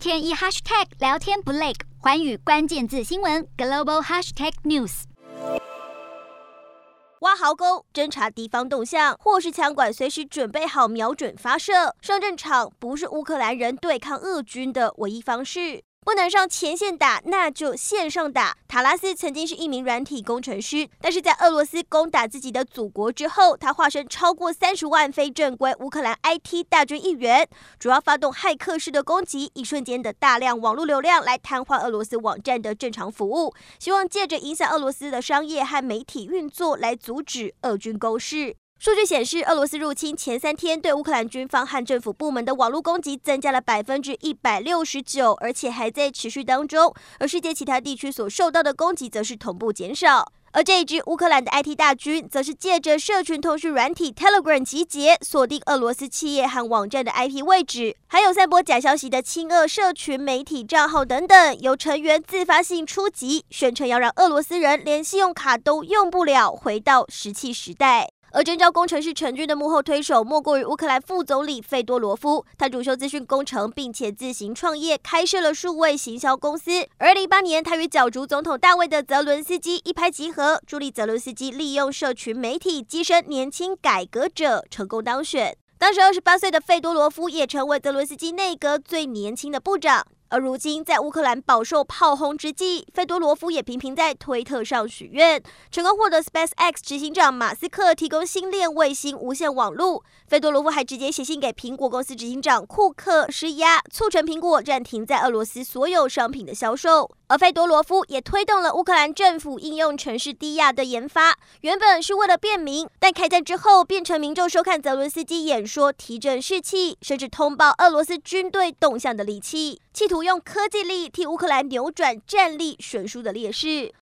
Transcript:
天一 hashtag 聊天不累，环宇关键字新闻 global hashtag news。挖壕沟，侦查敌方动向，或是枪管随时准备好瞄准发射。上战场不是乌克兰人对抗俄军的唯一方式。不能上前线打，那就线上打。塔拉斯曾经是一名软体工程师，但是在俄罗斯攻打自己的祖国之后，他化身超过三十万非正规乌克兰 IT 大军一员，主要发动骇客式的攻击，一瞬间的大量网络流量来瘫痪俄罗斯网站的正常服务，希望借着影响俄罗斯的商业和媒体运作来阻止俄军攻势。数据显示，俄罗斯入侵前三天，对乌克兰军方和政府部门的网络攻击增加了百分之一百六十九，而且还在持续当中。而世界其他地区所受到的攻击则是同步减少。而这一支乌克兰的 IT 大军，则是借着社群通讯软体 Telegram 集结，锁定俄罗斯企业和网站的 IP 位置，还有散播假消息的亲俄社群媒体账号等等，由成员自发性出击，宣称要让俄罗斯人连信用卡都用不了，回到石器时代。而征召工程师成军的幕后推手，莫过于乌克兰副总理费多罗夫。他主修资讯工程，并且自行创业，开设了数位行销公司。二零一八年，他与角逐总统大位的泽伦斯基一拍即合，助力泽伦斯基利用社群媒体跻身年轻改革者，成功当选。当时二十八岁的费多罗夫也成为泽伦斯基内阁最年轻的部长。而如今，在乌克兰饱受炮轰之际，费多罗夫也频频在推特上许愿，成功获得 SpaceX 执行长马斯克提供星链卫星无线网络。费多罗夫还直接写信给苹果公司执行长库克施压，促成苹果暂停在俄罗斯所有商品的销售。而费多罗夫也推动了乌克兰政府应用程式 Diia 的研发，原本是为了便民，但开战之后变成民众收看泽伦斯基演说提振士气，甚至通报俄罗斯军队动向的利器，企图用科技力替乌克兰扭转战力悬殊的劣势。